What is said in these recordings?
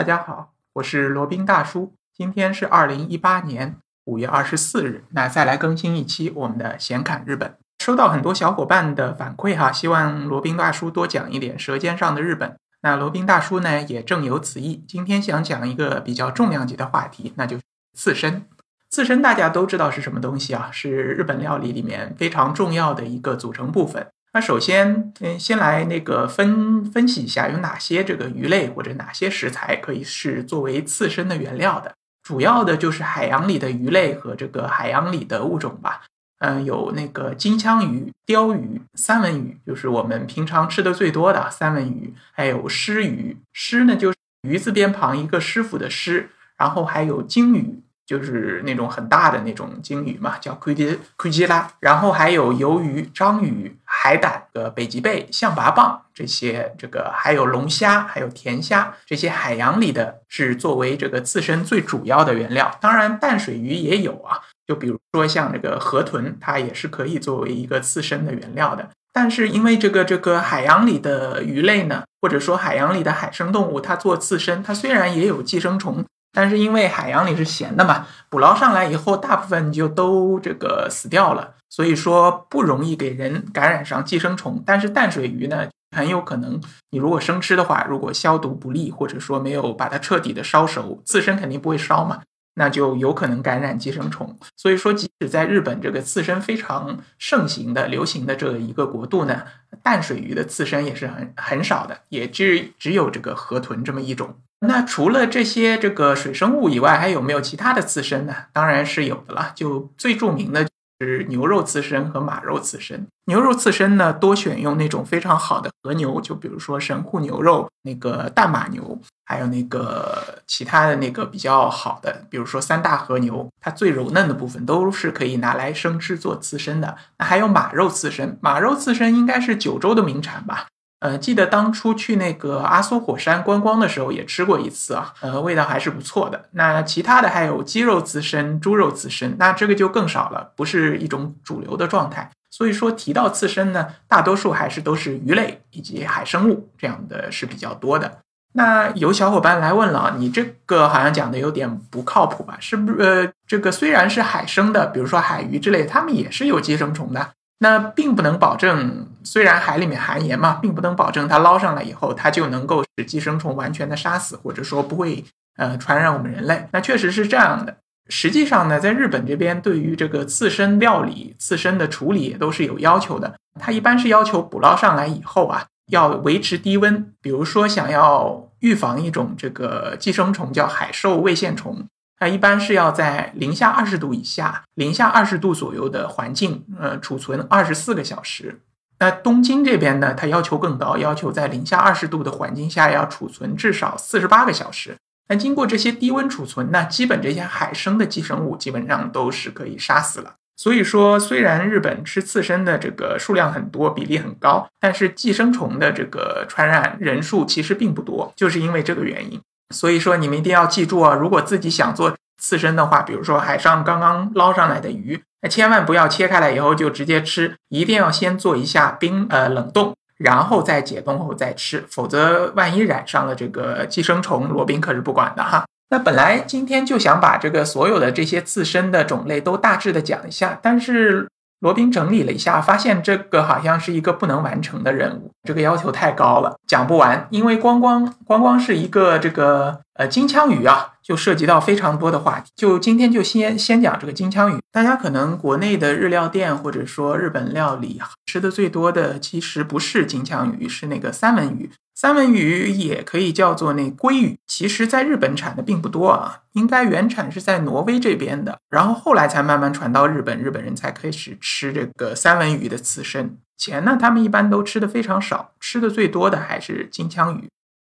大家好，我是罗宾大叔。今天是二零一八年五月二十四日，那再来更新一期我们的闲侃日本。收到很多小伙伴的反馈哈，希望罗宾大叔多讲一点《舌尖上的日本》。那罗宾大叔呢也正有此意，今天想讲一个比较重量级的话题，那就是刺身。刺身大家都知道是什么东西啊？是日本料理里面非常重要的一个组成部分。那首先，嗯，先来那个分分析一下有哪些这个鱼类或者哪些食材可以是作为刺身的原料的。主要的就是海洋里的鱼类和这个海洋里的物种吧。嗯，有那个金枪鱼、鲷鱼、三文鱼，就是我们平常吃的最多的三文鱼。还有狮鱼，狮呢就是鱼字边旁一个师傅的狮。然后还有鲸鱼。就是那种很大的那种鲸鱼嘛，叫奎迪奎吉拉，然后还有鱿鱼、章鱼、海胆、呃北极贝、象拔蚌这些，这个还有龙虾、还有甜虾这些海洋里的是作为这个刺身最主要的原料。当然淡水鱼也有啊，就比如说像这个河豚，它也是可以作为一个刺身的原料的。但是因为这个这个海洋里的鱼类呢，或者说海洋里的海生动物，它做刺身，它虽然也有寄生虫。但是因为海洋里是咸的嘛，捕捞上来以后，大部分就都这个死掉了，所以说不容易给人感染上寄生虫。但是淡水鱼呢，很有可能你如果生吃的话，如果消毒不力，或者说没有把它彻底的烧熟，刺身肯定不会烧嘛，那就有可能感染寄生虫。所以说，即使在日本这个刺身非常盛行的、流行的这一个国度呢，淡水鱼的刺身也是很很少的，也只只有这个河豚这么一种。那除了这些这个水生物以外，还有没有其他的刺身呢？当然是有的了。就最著名的是牛肉刺身和马肉刺身。牛肉刺身呢，多选用那种非常好的和牛，就比如说神户牛肉、那个淡马牛，还有那个其他的那个比较好的，比如说三大和牛，它最柔嫩的部分都是可以拿来生吃做刺身的。那还有马肉刺身，马肉刺身应该是九州的名产吧？呃，记得当初去那个阿苏火山观光的时候，也吃过一次啊，呃，味道还是不错的。那其他的还有鸡肉刺身、猪肉刺身，那这个就更少了，不是一种主流的状态。所以说提到刺身呢，大多数还是都是鱼类以及海生物这样的是比较多的。那有小伙伴来问了，你这个好像讲的有点不靠谱吧？是不是？呃，这个虽然是海生的，比如说海鱼之类，它们也是有寄生虫的。那并不能保证，虽然海里面含盐嘛，并不能保证它捞上来以后，它就能够使寄生虫完全的杀死，或者说不会呃传染我们人类。那确实是这样的。实际上呢，在日本这边，对于这个刺身料理、刺身的处理也都是有要求的。它一般是要求捕捞上来以后啊，要维持低温。比如说，想要预防一种这个寄生虫叫海兽胃线虫。它一般是要在零下二十度以下、零下二十度左右的环境，呃，储存二十四个小时。那东京这边呢，它要求更高，要求在零下二十度的环境下要储存至少四十八个小时。那经过这些低温储存，那基本这些海生的寄生物基本上都是可以杀死了。所以说，虽然日本吃刺身的这个数量很多，比例很高，但是寄生虫的这个传染人数其实并不多，就是因为这个原因。所以说，你们一定要记住啊！如果自己想做刺身的话，比如说海上刚刚捞上来的鱼，那千万不要切开来以后就直接吃，一定要先做一下冰呃冷冻，然后再解冻后再吃，否则万一染上了这个寄生虫，罗宾可是不管的哈。那本来今天就想把这个所有的这些刺身的种类都大致的讲一下，但是。罗宾整理了一下，发现这个好像是一个不能完成的任务，这个要求太高了，讲不完。因为光光光光是一个这个呃金枪鱼啊，就涉及到非常多的话题。就今天就先先讲这个金枪鱼。大家可能国内的日料店或者说日本料理吃的最多的，其实不是金枪鱼，是那个三文鱼。三文鱼也可以叫做那鲑鱼，其实在日本产的并不多啊，应该原产是在挪威这边的，然后后来才慢慢传到日本，日本人才开始吃这个三文鱼的刺身。前呢，他们一般都吃的非常少，吃的最多的还是金枪鱼。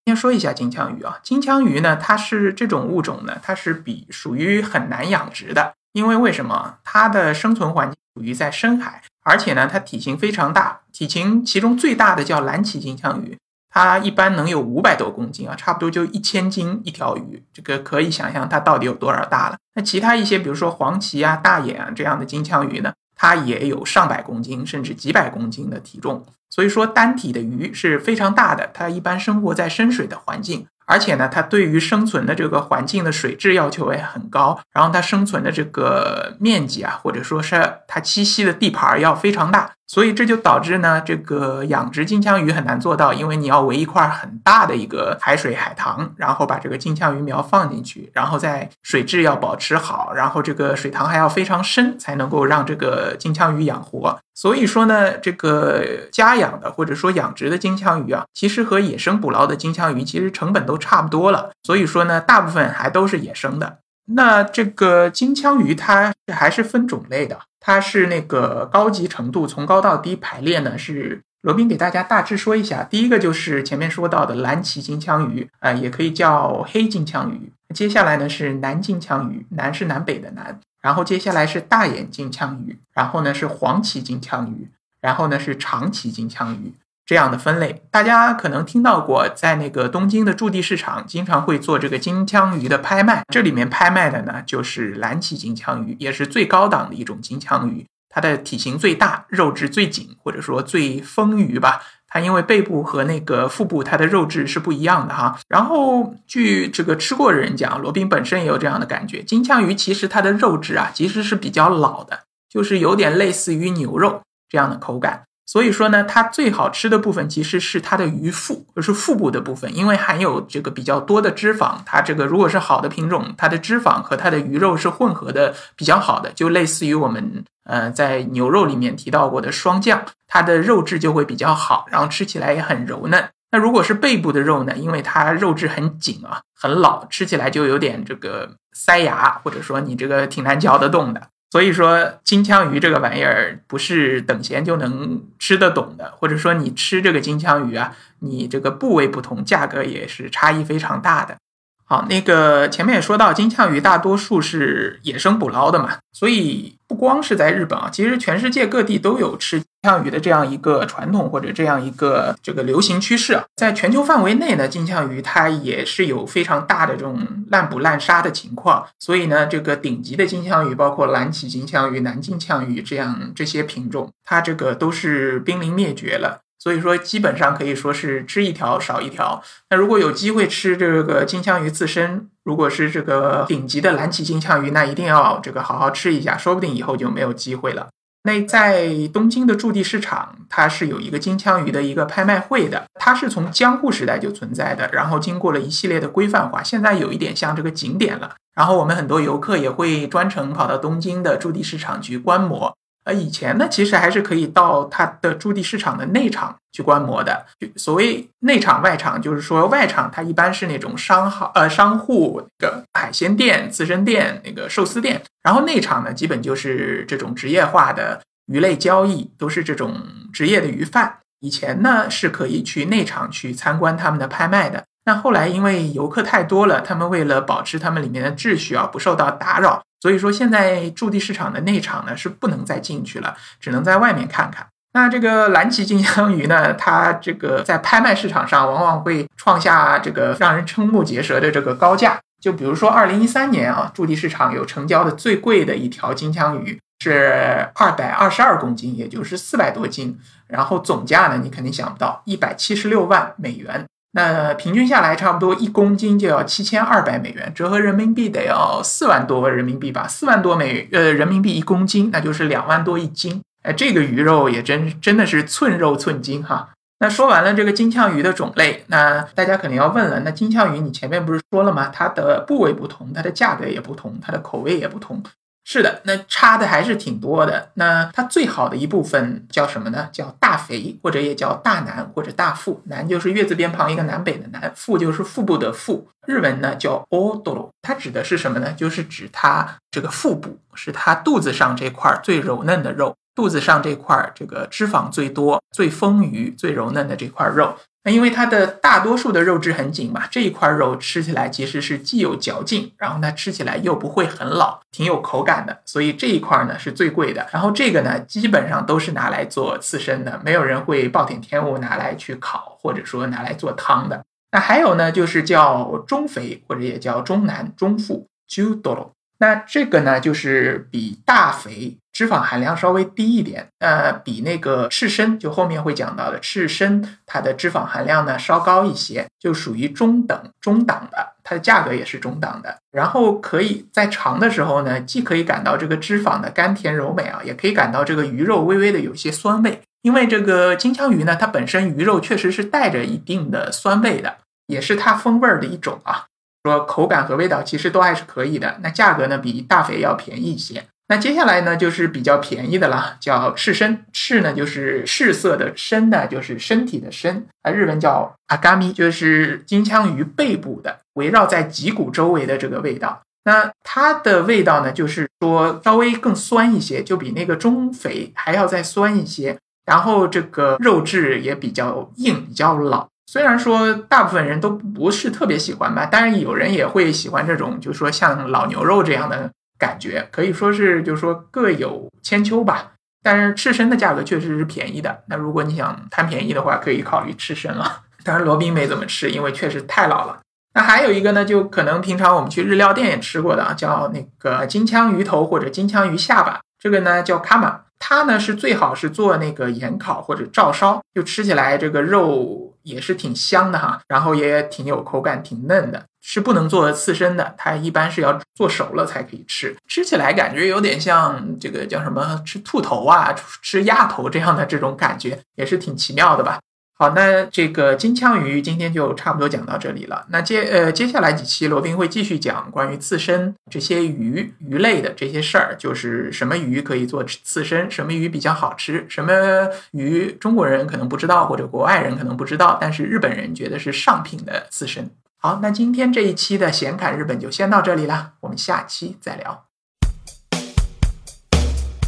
先说一下金枪鱼啊，金枪鱼呢，它是这种物种呢，它是比属于很难养殖的，因为为什么？它的生存环境属于在深海，而且呢，它体型非常大，体型其中最大的叫蓝鳍金枪鱼。它一般能有五百多公斤啊，差不多就一千斤一条鱼，这个可以想象它到底有多少大了。那其他一些，比如说黄鳍啊、大眼啊这样的金枪鱼呢，它也有上百公斤甚至几百公斤的体重。所以说单体的鱼是非常大的，它一般生活在深水的环境，而且呢，它对于生存的这个环境的水质要求也很高，然后它生存的这个面积啊，或者说是它栖息的地盘要非常大，所以这就导致呢，这个养殖金枪鱼很难做到，因为你要围一块很大的一个海水海塘，然后把这个金枪鱼苗放进去，然后在水质要保持好，然后这个水塘还要非常深，才能够让这个金枪鱼养活。所以说呢，这个家养的或者说养殖的金枪鱼啊，其实和野生捕捞的金枪鱼其实成本都差不多了。所以说呢，大部分还都是野生的。那这个金枪鱼它还是分种类的，它是那个高级程度从高到低排列呢，是罗宾给大家大致说一下。第一个就是前面说到的蓝鳍金枪鱼，啊，也可以叫黑金枪鱼。接下来呢是南金枪鱼，南是南北的南。然后接下来是大眼金枪鱼，然后呢是黄鳍金枪鱼，然后呢是长鳍金枪鱼这样的分类。大家可能听到过，在那个东京的驻地市场经常会做这个金枪鱼的拍卖，这里面拍卖的呢就是蓝鳍金枪鱼，也是最高档的一种金枪鱼，它的体型最大，肉质最紧，或者说最丰腴吧。它因为背部和那个腹部，它的肉质是不一样的哈。然后据这个吃过的人讲，罗宾本身也有这样的感觉。金枪鱼其实它的肉质啊，其实是比较老的，就是有点类似于牛肉这样的口感。所以说呢，它最好吃的部分其实是它的鱼腹，就是腹部的部分，因为含有这个比较多的脂肪。它这个如果是好的品种，它的脂肪和它的鱼肉是混合的比较好的，就类似于我们。呃，在牛肉里面提到过的霜降，它的肉质就会比较好，然后吃起来也很柔嫩。那如果是背部的肉呢？因为它肉质很紧啊，很老，吃起来就有点这个塞牙，或者说你这个挺难嚼得动的。所以说金枪鱼这个玩意儿不是等闲就能吃得懂的，或者说你吃这个金枪鱼啊，你这个部位不同，价格也是差异非常大的。好，那个前面也说到，金枪鱼大多数是野生捕捞的嘛，所以不光是在日本啊，其实全世界各地都有吃金枪鱼的这样一个传统或者这样一个这个流行趋势啊。在全球范围内呢，金枪鱼它也是有非常大的这种滥捕滥杀的情况，所以呢，这个顶级的金枪鱼，包括蓝鳍金枪鱼、南金枪鱼这样这些品种，它这个都是濒临灭绝了。所以说，基本上可以说是吃一条少一条。那如果有机会吃这个金枪鱼刺身，如果是这个顶级的蓝鳍金枪鱼，那一定要这个好好吃一下，说不定以后就没有机会了。那在东京的驻地市场，它是有一个金枪鱼的一个拍卖会的，它是从江户时代就存在的，然后经过了一系列的规范化，现在有一点像这个景点了。然后我们很多游客也会专程跑到东京的驻地市场去观摩。呃，以前呢，其实还是可以到它的驻地市场的内场去观摩的。所谓内场、外场，就是说外场它一般是那种商号、呃商户、那个海鲜店、刺身店、那个寿司店，然后内场呢，基本就是这种职业化的鱼类交易，都是这种职业的鱼贩。以前呢，是可以去内场去参观他们的拍卖的。那后来因为游客太多了，他们为了保持他们里面的秩序啊，不受到打扰。所以说，现在驻地市场的内场呢是不能再进去了，只能在外面看看。那这个蓝鳍金枪鱼呢，它这个在拍卖市场上往往会创下这个让人瞠目结舌的这个高价。就比如说，二零一三年啊，驻地市场有成交的最贵的一条金枪鱼是二百二十二公斤，也就是四百多斤，然后总价呢，你肯定想不到，一百七十六万美元。那平均下来，差不多一公斤就要七千二百美元，折合人民币得要四万多人民币吧，四万多美呃人民币一公斤，那就是两万多一斤。哎，这个鱼肉也真真的是寸肉寸金哈。那说完了这个金枪鱼的种类，那大家肯定要问了，那金枪鱼你前面不是说了吗？它的部位不同，它的价格也不同，它的口味也不同。是的，那差的还是挺多的。那它最好的一部分叫什么呢？叫大肥，或者也叫大南或者大腹。南就是月字边旁一个南北的南，腹就是腹部的腹。日文呢叫 odoro，它指的是什么呢？就是指它这个腹部是它肚子上这块最柔嫩的肉，肚子上这块这个脂肪最多、最丰腴、最柔嫩的这块肉。那因为它的大多数的肉质很紧嘛，这一块肉吃起来其实是既有嚼劲，然后它吃起来又不会很老，挺有口感的，所以这一块呢是最贵的。然后这个呢基本上都是拿来做刺身的，没有人会暴殄天物拿来去烤，或者说拿来做汤的。那还有呢就是叫中肥或者也叫中南中腹 j u d o 那这个呢，就是比大肥脂肪含量稍微低一点，呃，比那个赤参就后面会讲到的赤参，它的脂肪含量呢稍高一些，就属于中等中档的，它的价格也是中档的。然后可以在尝的时候呢，既可以感到这个脂肪的甘甜柔美啊，也可以感到这个鱼肉微微的有些酸味。因为这个金枪鱼呢，它本身鱼肉确实是带着一定的酸味的，也是它风味儿的一种啊。说口感和味道其实都还是可以的，那价格呢比大肥要便宜一些。那接下来呢就是比较便宜的了，叫赤身。赤呢就是赤色的，身呢就是身体的身，啊，日文叫阿嘎咪，就是金枪鱼背部的，围绕在脊骨周围的这个味道。那它的味道呢，就是说稍微更酸一些，就比那个中肥还要再酸一些。然后这个肉质也比较硬，比较老。虽然说大部分人都不是特别喜欢吧，但是有人也会喜欢这种，就是说像老牛肉这样的感觉，可以说是就是说各有千秋吧。但是赤身的价格确实是便宜的，那如果你想贪便宜的话，可以考虑赤身了。当然罗宾没怎么吃，因为确实太老了。那还有一个呢，就可能平常我们去日料店也吃过的啊，叫那个金枪鱼头或者金枪鱼下巴，这个呢叫卡玛。它呢是最好是做那个盐烤或者照烧，就吃起来这个肉也是挺香的哈，然后也挺有口感，挺嫩的，是不能做刺身的，它一般是要做熟了才可以吃，吃起来感觉有点像这个叫什么吃兔头啊，吃鸭头这样的这种感觉，也是挺奇妙的吧。好，那这个金枪鱼今天就差不多讲到这里了。那接呃接下来几期罗宾会继续讲关于刺身这些鱼鱼类的这些事儿，就是什么鱼可以做刺身，什么鱼比较好吃，什么鱼中国人可能不知道或者国外人可能不知道，但是日本人觉得是上品的刺身。好，那今天这一期的闲侃日本就先到这里了，我们下期再聊。